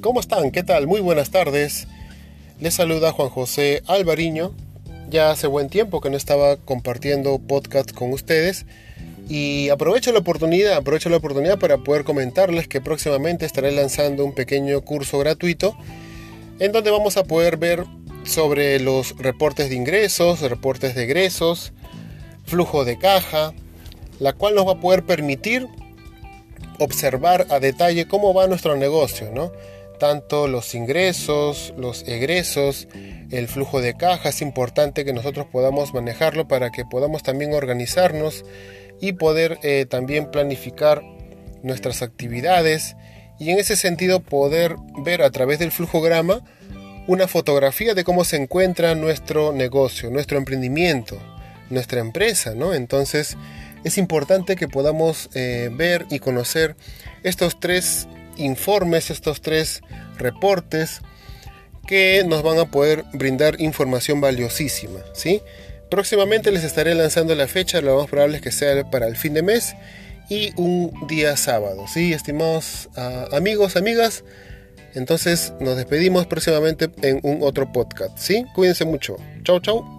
¿Cómo están? ¿Qué tal? Muy buenas tardes. Les saluda Juan José Alvariño. Ya hace buen tiempo que no estaba compartiendo podcast con ustedes y aprovecho la oportunidad, aprovecho la oportunidad para poder comentarles que próximamente estaré lanzando un pequeño curso gratuito en donde vamos a poder ver sobre los reportes de ingresos, reportes de egresos, flujo de caja, la cual nos va a poder permitir observar a detalle cómo va nuestro negocio, ¿no? Tanto los ingresos, los egresos, el flujo de caja, es importante que nosotros podamos manejarlo para que podamos también organizarnos y poder eh, también planificar nuestras actividades y en ese sentido poder ver a través del flujograma una fotografía de cómo se encuentra nuestro negocio, nuestro emprendimiento, nuestra empresa, ¿no? Entonces es importante que podamos eh, ver y conocer estos tres informes, estos tres reportes que nos van a poder brindar información valiosísima, ¿sí? Próximamente les estaré lanzando la fecha, lo más probable es que sea para el fin de mes y un día sábado, ¿sí? Estimados ah, amigos, amigas, entonces nos despedimos próximamente en un otro podcast, ¿sí? Cuídense mucho. Chau, chau.